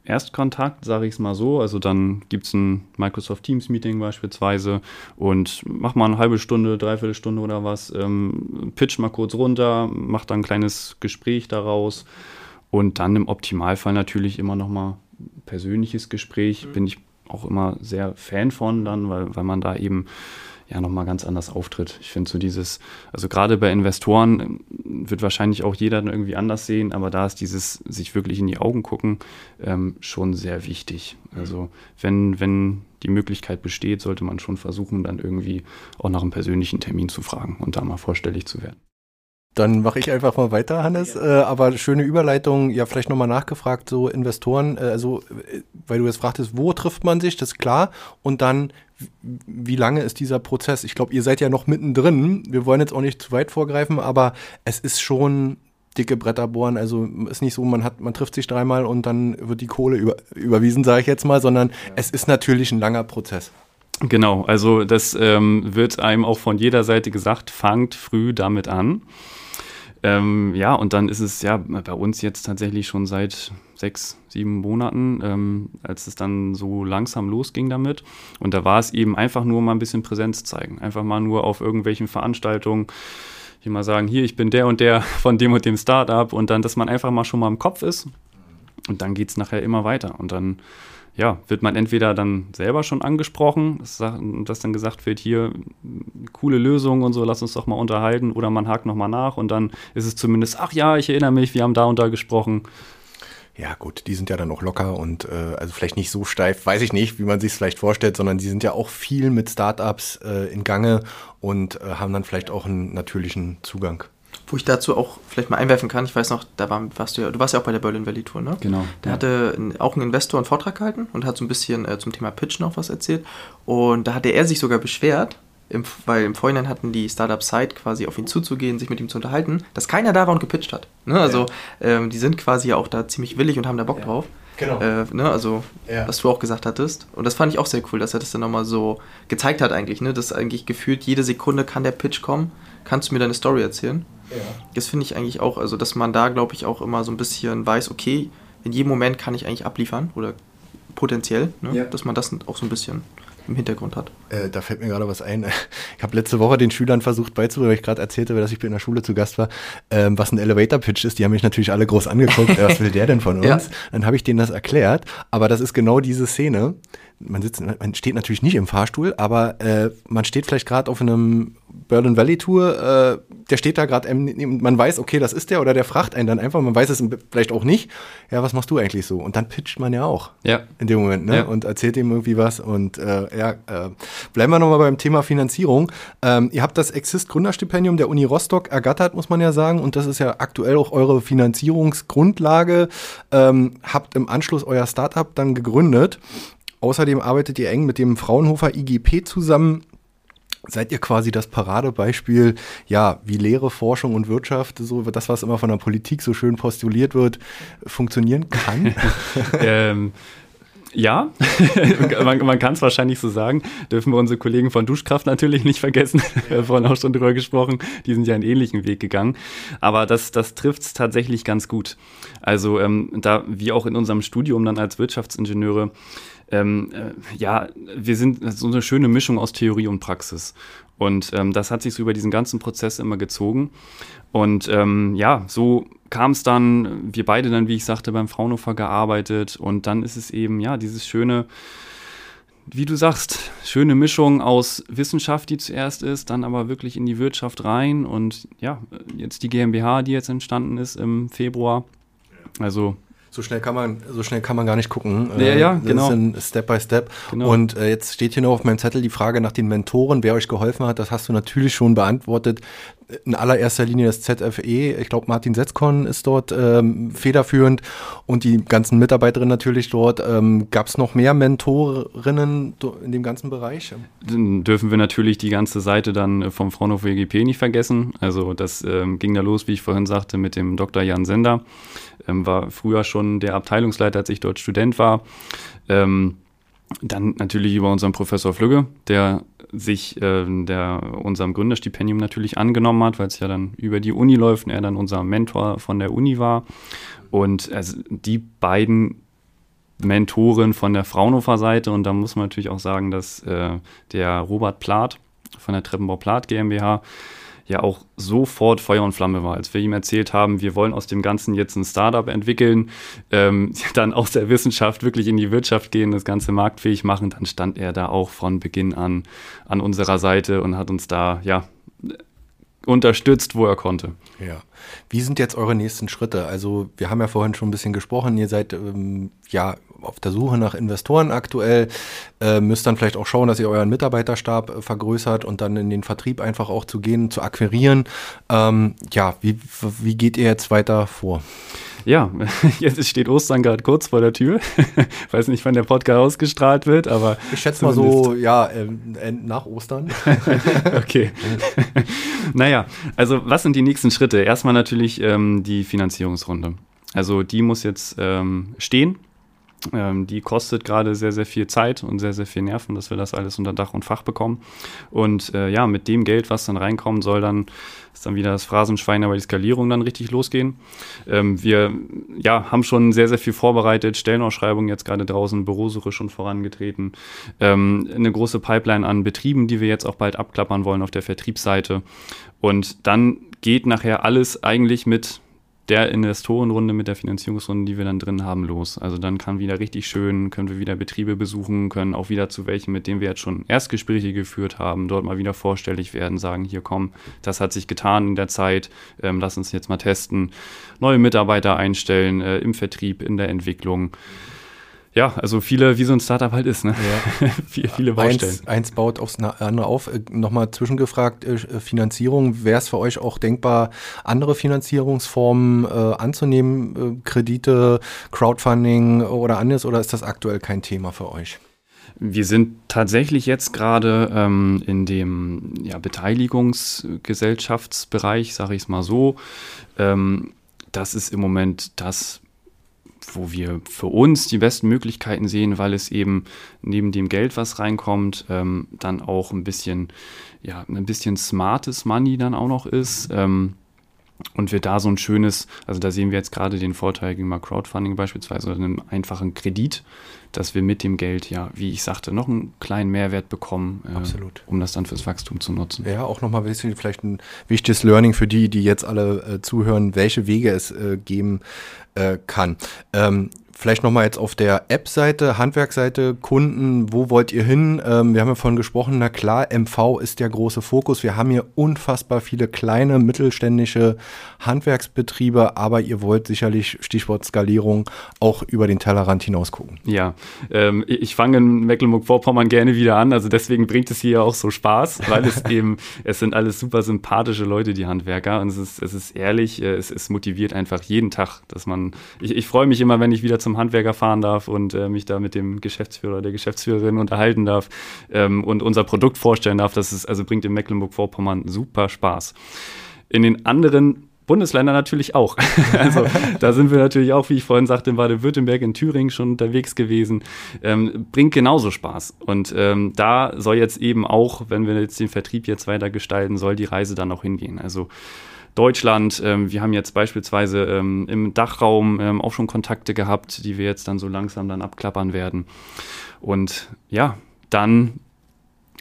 Erstkontakt, sage ich es mal so. Also dann gibt es ein Microsoft Teams Meeting beispielsweise und mach mal eine halbe Stunde, dreiviertel Stunde oder was, ähm, pitch mal kurz runter, mach dann ein kleines Gespräch daraus und dann im Optimalfall natürlich immer noch mal persönliches Gespräch. Mhm. Bin ich auch immer sehr Fan von dann, weil, weil man da eben ja nochmal ganz anders auftritt. Ich finde so dieses, also gerade bei Investoren ähm, wird wahrscheinlich auch jeder dann irgendwie anders sehen, aber da ist dieses sich wirklich in die Augen gucken ähm, schon sehr wichtig. Also wenn, wenn die Möglichkeit besteht, sollte man schon versuchen, dann irgendwie auch nach einem persönlichen Termin zu fragen und da mal vorstellig zu werden. Dann mache ich einfach mal weiter, Hannes. Ja. Äh, aber schöne Überleitung, ja, vielleicht nochmal nachgefragt, so Investoren, äh, also, äh, weil du jetzt fragtest, wo trifft man sich, das ist klar. Und dann, wie lange ist dieser Prozess? Ich glaube, ihr seid ja noch mittendrin. Wir wollen jetzt auch nicht zu weit vorgreifen, aber es ist schon dicke Bretter bohren. Also ist nicht so, man hat, man trifft sich dreimal und dann wird die Kohle über, überwiesen, sage ich jetzt mal, sondern ja. es ist natürlich ein langer Prozess. Genau, also das ähm, wird einem auch von jeder Seite gesagt, fangt früh damit an. Ähm, ja, und dann ist es ja bei uns jetzt tatsächlich schon seit sechs, sieben Monaten, ähm, als es dann so langsam losging damit. Und da war es eben einfach nur mal ein bisschen Präsenz zeigen. Einfach mal nur auf irgendwelchen Veranstaltungen hier mal sagen, hier, ich bin der und der von dem und dem Startup und dann, dass man einfach mal schon mal im Kopf ist. Und dann geht es nachher immer weiter. Und dann ja, wird man entweder dann selber schon angesprochen, dass, dann gesagt wird, hier, coole Lösung und so, lass uns doch mal unterhalten, oder man hakt nochmal nach und dann ist es zumindest, ach ja, ich erinnere mich, wir haben da und da gesprochen. Ja, gut, die sind ja dann auch locker und äh, also vielleicht nicht so steif, weiß ich nicht, wie man sich es vielleicht vorstellt, sondern die sind ja auch viel mit Startups äh, in Gange und äh, haben dann vielleicht auch einen natürlichen Zugang. Wo ich dazu auch vielleicht mal einwerfen kann, ich weiß noch, da war, warst du ja, du warst ja auch bei der Berlin Valley Tour, ne? Genau. Da ja. hatte auch ein Investor einen Vortrag gehalten und hat so ein bisschen äh, zum Thema Pitch noch was erzählt. Und da hatte er sich sogar beschwert, im, weil im Vorhinein hatten die Startup Site quasi auf ihn zuzugehen, sich mit ihm zu unterhalten, dass keiner da war und gepitcht hat. Ne? Also ja. ähm, die sind quasi auch da ziemlich willig und haben da Bock ja. drauf. Genau. Äh, ne? Also, ja. was du auch gesagt hattest. Und das fand ich auch sehr cool, dass er das dann nochmal so gezeigt hat eigentlich, ne? Dass eigentlich gefühlt jede Sekunde kann der Pitch kommen. Kannst du mir deine Story erzählen? Ja. Das finde ich eigentlich auch, also dass man da, glaube ich, auch immer so ein bisschen weiß, okay, in jedem Moment kann ich eigentlich abliefern oder potenziell, ne? ja. dass man das auch so ein bisschen im Hintergrund hat. Äh, da fällt mir gerade was ein. Ich habe letzte Woche den Schülern versucht beizubringen, weil ich gerade erzählte, dass ich in der Schule zu Gast war, ähm, was ein Elevator-Pitch ist. Die haben mich natürlich alle groß angeguckt. was will der denn von uns? Ja. Dann habe ich denen das erklärt. Aber das ist genau diese Szene. Man sitzt, man steht natürlich nicht im Fahrstuhl, aber äh, man steht vielleicht gerade auf einem Berlin Valley Tour, äh, der steht da gerade, man weiß, okay, das ist der oder der fragt einen dann einfach, man weiß es vielleicht auch nicht. Ja, was machst du eigentlich so? Und dann pitcht man ja auch. Ja. In dem Moment, ne? Ja. Und erzählt ihm irgendwie was. Und äh, ja, äh, bleiben wir nochmal beim Thema Finanzierung. Ähm, ihr habt das Exist Gründerstipendium der Uni Rostock ergattert, muss man ja sagen. Und das ist ja aktuell auch eure Finanzierungsgrundlage. Ähm, habt im Anschluss euer Startup dann gegründet. Außerdem arbeitet ihr eng mit dem Fraunhofer IGP zusammen seid ihr quasi das Paradebeispiel, ja, wie Lehre, Forschung und Wirtschaft, so das, was immer von der Politik so schön postuliert wird, funktionieren kann? ähm, ja, man, man kann es wahrscheinlich so sagen. Dürfen wir unsere Kollegen von Duschkraft natürlich nicht vergessen. Wir haben vorhin auch schon drüber gesprochen. Die sind ja einen ähnlichen Weg gegangen. Aber das, das trifft es tatsächlich ganz gut. Also ähm, da, wie auch in unserem Studium dann als Wirtschaftsingenieure, ähm, äh, ja, wir sind so eine schöne Mischung aus Theorie und Praxis. Und ähm, das hat sich so über diesen ganzen Prozess immer gezogen. Und ähm, ja, so kam es dann, wir beide dann, wie ich sagte, beim Fraunhofer gearbeitet. Und dann ist es eben, ja, dieses schöne, wie du sagst, schöne Mischung aus Wissenschaft, die zuerst ist, dann aber wirklich in die Wirtschaft rein. Und ja, jetzt die GmbH, die jetzt entstanden ist im Februar. Also so schnell kann man, so schnell kann man gar nicht gucken. Ja, ja, das genau. ist Step by Step. Genau. Und äh, jetzt steht hier noch auf meinem Zettel die Frage nach den Mentoren, wer euch geholfen hat. Das hast du natürlich schon beantwortet in allererster Linie das ZFE. Ich glaube, Martin Setzkorn ist dort ähm, federführend und die ganzen Mitarbeiterinnen natürlich dort. Ähm, Gab es noch mehr Mentorinnen in dem ganzen Bereich? Dann dürfen wir natürlich die ganze Seite dann vom Fraunhofer EGP nicht vergessen. Also das ähm, ging da los, wie ich vorhin sagte, mit dem Dr. Jan Sender. Ähm, war früher schon der Abteilungsleiter, als ich dort Student war. Dann natürlich über unseren Professor Flügge, der sich äh, der, unserem Gründerstipendium natürlich angenommen hat, weil es ja dann über die Uni läuft und er dann unser Mentor von der Uni war. Und also die beiden Mentoren von der Fraunhofer-Seite und da muss man natürlich auch sagen, dass äh, der Robert Plath von der Treppenbau Plath GmbH ja auch sofort Feuer und Flamme war. Als wir ihm erzählt haben, wir wollen aus dem Ganzen jetzt ein Startup entwickeln, ähm, dann aus der Wissenschaft wirklich in die Wirtschaft gehen, das Ganze marktfähig machen, dann stand er da auch von Beginn an an unserer Seite und hat uns da ja unterstützt, wo er konnte. Ja. Wie sind jetzt eure nächsten Schritte? Also, wir haben ja vorhin schon ein bisschen gesprochen, ihr seid ähm, ja auf der Suche nach Investoren aktuell, äh, müsst dann vielleicht auch schauen, dass ihr euren Mitarbeiterstab äh, vergrößert und dann in den Vertrieb einfach auch zu gehen, zu akquirieren. Ähm, ja, wie, wie geht ihr jetzt weiter vor? Ja, jetzt steht Ostern gerade kurz vor der Tür. Weiß nicht, wann der Podcast ausgestrahlt wird, aber. Ich schätze mal so, ja, äh, nach Ostern. okay. naja, also was sind die nächsten Schritte? Erstmal natürlich ähm, die Finanzierungsrunde. Also die muss jetzt ähm, stehen. Ähm, die kostet gerade sehr, sehr viel Zeit und sehr, sehr viel Nerven, dass wir das alles unter Dach und Fach bekommen. Und äh, ja, mit dem Geld, was dann reinkommen soll, dann ist dann wieder das Phrasenschwein, aber die Skalierung dann richtig losgehen. Ähm, wir ja, haben schon sehr, sehr viel vorbereitet, Stellenausschreibungen jetzt gerade draußen, Bürosuche schon vorangetreten, ähm, eine große Pipeline an Betrieben, die wir jetzt auch bald abklappern wollen auf der Vertriebsseite. Und dann geht nachher alles eigentlich mit der Investorenrunde, mit der Finanzierungsrunde, die wir dann drin haben, los. Also dann kann wieder richtig schön, können wir wieder Betriebe besuchen, können auch wieder zu welchen, mit denen wir jetzt schon Erstgespräche geführt haben, dort mal wieder vorstellig werden, sagen, hier komm, das hat sich getan in der Zeit, ähm, lass uns jetzt mal testen, neue Mitarbeiter einstellen äh, im Vertrieb, in der Entwicklung. Ja, also viele, wie so ein Startup halt ist, ne? Ja. viele, viele Baustellen. Eins, eins baut aufs andere auf. Äh, Nochmal zwischengefragt, äh, Finanzierung, wäre es für euch auch denkbar, andere Finanzierungsformen äh, anzunehmen, äh, Kredite, Crowdfunding oder anderes, oder ist das aktuell kein Thema für euch? Wir sind tatsächlich jetzt gerade ähm, in dem ja, Beteiligungsgesellschaftsbereich, sage ich es mal so. Ähm, das ist im Moment das, wo wir für uns die besten Möglichkeiten sehen, weil es eben neben dem Geld, was reinkommt, ähm, dann auch ein bisschen, ja, ein bisschen smartes Money dann auch noch ist. Ähm, und wir da so ein schönes, also da sehen wir jetzt gerade den Vorteil gegenüber Crowdfunding beispielsweise oder einem einfachen Kredit, dass wir mit dem Geld ja, wie ich sagte, noch einen kleinen Mehrwert bekommen, äh, um das dann fürs Wachstum zu nutzen. Ja, auch nochmal vielleicht ein wichtiges Learning für die, die jetzt alle äh, zuhören, welche Wege es äh, geben äh, kann. Ähm, Vielleicht nochmal jetzt auf der App-Seite, Handwerksseite, Kunden, wo wollt ihr hin? Ähm, wir haben ja vorhin gesprochen, na klar, MV ist der große Fokus. Wir haben hier unfassbar viele kleine, mittelständische Handwerksbetriebe, aber ihr wollt sicherlich, Stichwort Skalierung, auch über den Tellerrand hinaus gucken. Ja, ähm, ich fange in Mecklenburg-Vorpommern gerne wieder an, also deswegen bringt es hier auch so Spaß, weil es eben, es sind alles super sympathische Leute, die Handwerker, und es ist, es ist ehrlich, äh, es, es motiviert einfach jeden Tag, dass man, ich, ich freue mich immer, wenn ich wieder zum zum Handwerker fahren darf und äh, mich da mit dem Geschäftsführer, der Geschäftsführerin unterhalten darf ähm, und unser Produkt vorstellen darf. Das ist, also bringt in Mecklenburg-Vorpommern super Spaß. In den anderen Bundesländern natürlich auch. also da sind wir natürlich auch, wie ich vorhin sagte, in Baden-Württemberg, in Thüringen schon unterwegs gewesen. Ähm, bringt genauso Spaß. Und ähm, da soll jetzt eben auch, wenn wir jetzt den Vertrieb jetzt weiter gestalten, soll die Reise dann auch hingehen. Also Deutschland. Ähm, wir haben jetzt beispielsweise ähm, im Dachraum ähm, auch schon Kontakte gehabt, die wir jetzt dann so langsam dann abklappern werden. Und ja, dann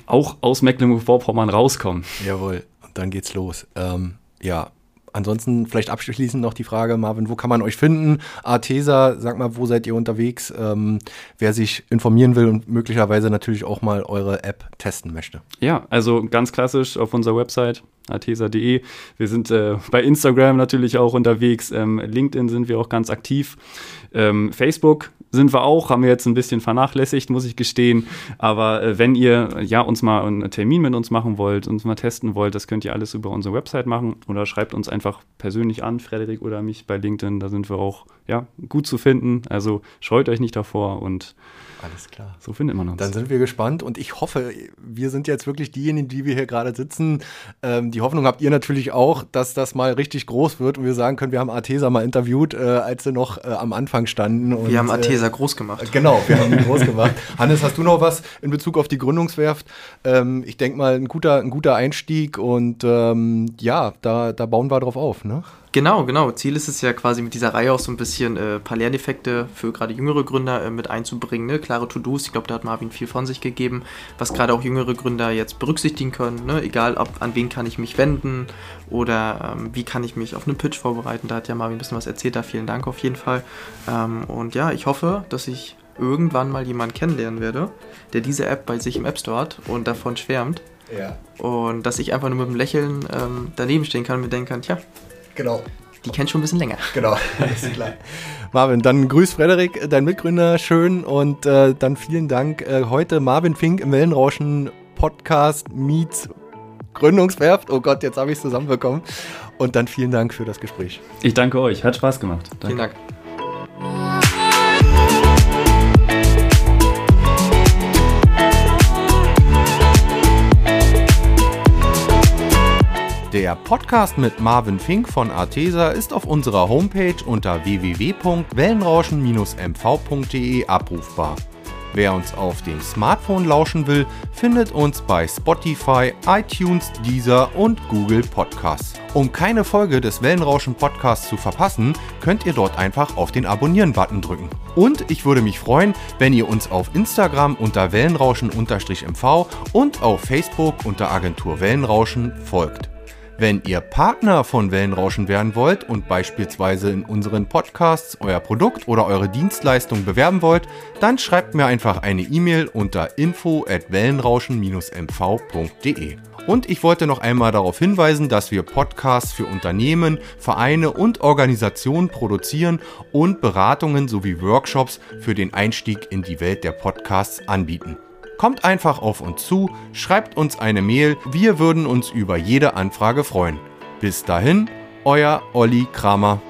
auch aus Mecklenburg-Vorpommern rauskommen. Jawohl, und dann geht's los. Ähm, ja, ansonsten vielleicht abschließend noch die Frage, Marvin, wo kann man euch finden? Artesa, sag mal, wo seid ihr unterwegs? Ähm, wer sich informieren will und möglicherweise natürlich auch mal eure App testen möchte. Ja, also ganz klassisch auf unserer Website artesa.de. Wir sind äh, bei Instagram natürlich auch unterwegs. Ähm, LinkedIn sind wir auch ganz aktiv. Ähm, Facebook sind wir auch, haben wir jetzt ein bisschen vernachlässigt, muss ich gestehen. Aber äh, wenn ihr ja uns mal einen Termin mit uns machen wollt, uns mal testen wollt, das könnt ihr alles über unsere Website machen oder schreibt uns einfach persönlich an, Frederik oder mich bei LinkedIn. Da sind wir auch ja, gut zu finden. Also scheut euch nicht davor und alles klar. So findet man uns. Dann sind wir gespannt und ich hoffe, wir sind jetzt wirklich diejenigen, die wir hier gerade sitzen. Ähm, die Hoffnung habt ihr natürlich auch, dass das mal richtig groß wird und wir sagen können, wir haben Artesa mal interviewt, äh, als sie noch äh, am Anfang standen. Und, wir haben Artesa äh, groß gemacht. Genau, wir haben ihn groß gemacht. Hannes, hast du noch was in Bezug auf die Gründungswerft? Ähm, ich denke mal, ein guter, ein guter Einstieg und ähm, ja, da, da bauen wir drauf auf, ne? Genau, genau. Ziel ist es ja quasi mit dieser Reihe auch so ein bisschen äh, paar Lerneffekte für gerade jüngere Gründer äh, mit einzubringen. Ne? Klare To-Dos, ich glaube, da hat Marvin viel von sich gegeben, was gerade auch jüngere Gründer jetzt berücksichtigen können. Ne? Egal, ob, an wen kann ich mich wenden oder ähm, wie kann ich mich auf einen Pitch vorbereiten. Da hat ja Marvin ein bisschen was erzählt, da vielen Dank auf jeden Fall. Ähm, und ja, ich hoffe, dass ich irgendwann mal jemanden kennenlernen werde, der diese App bei sich im App Store hat und davon schwärmt. Ja. Und dass ich einfach nur mit einem Lächeln ähm, daneben stehen kann und mir denken kann, tja, Genau. Die kennt schon ein bisschen länger. Genau, ist klar. Marvin, dann grüß Frederik, dein Mitgründer, schön und äh, dann vielen Dank. Äh, heute Marvin Fink im Wellenrauschen Podcast meets Gründungswerft. Oh Gott, jetzt habe ich es zusammenbekommen. Und dann vielen Dank für das Gespräch. Ich danke euch, hat Spaß gemacht. Danke. Vielen Dank. Der Podcast mit Marvin Fink von Artesa ist auf unserer Homepage unter www.wellenrauschen-mv.de abrufbar. Wer uns auf dem Smartphone lauschen will, findet uns bei Spotify, iTunes, Deezer und Google Podcasts. Um keine Folge des Wellenrauschen Podcasts zu verpassen, könnt ihr dort einfach auf den Abonnieren-Button drücken. Und ich würde mich freuen, wenn ihr uns auf Instagram unter Wellenrauschen-MV und auf Facebook unter Agentur Wellenrauschen folgt. Wenn ihr Partner von Wellenrauschen werden wollt und beispielsweise in unseren Podcasts euer Produkt oder eure Dienstleistung bewerben wollt, dann schreibt mir einfach eine E-Mail unter info at wellenrauschen-mv.de. Und ich wollte noch einmal darauf hinweisen, dass wir Podcasts für Unternehmen, Vereine und Organisationen produzieren und Beratungen sowie Workshops für den Einstieg in die Welt der Podcasts anbieten. Kommt einfach auf uns zu, schreibt uns eine Mail, wir würden uns über jede Anfrage freuen. Bis dahin, euer Olli Kramer.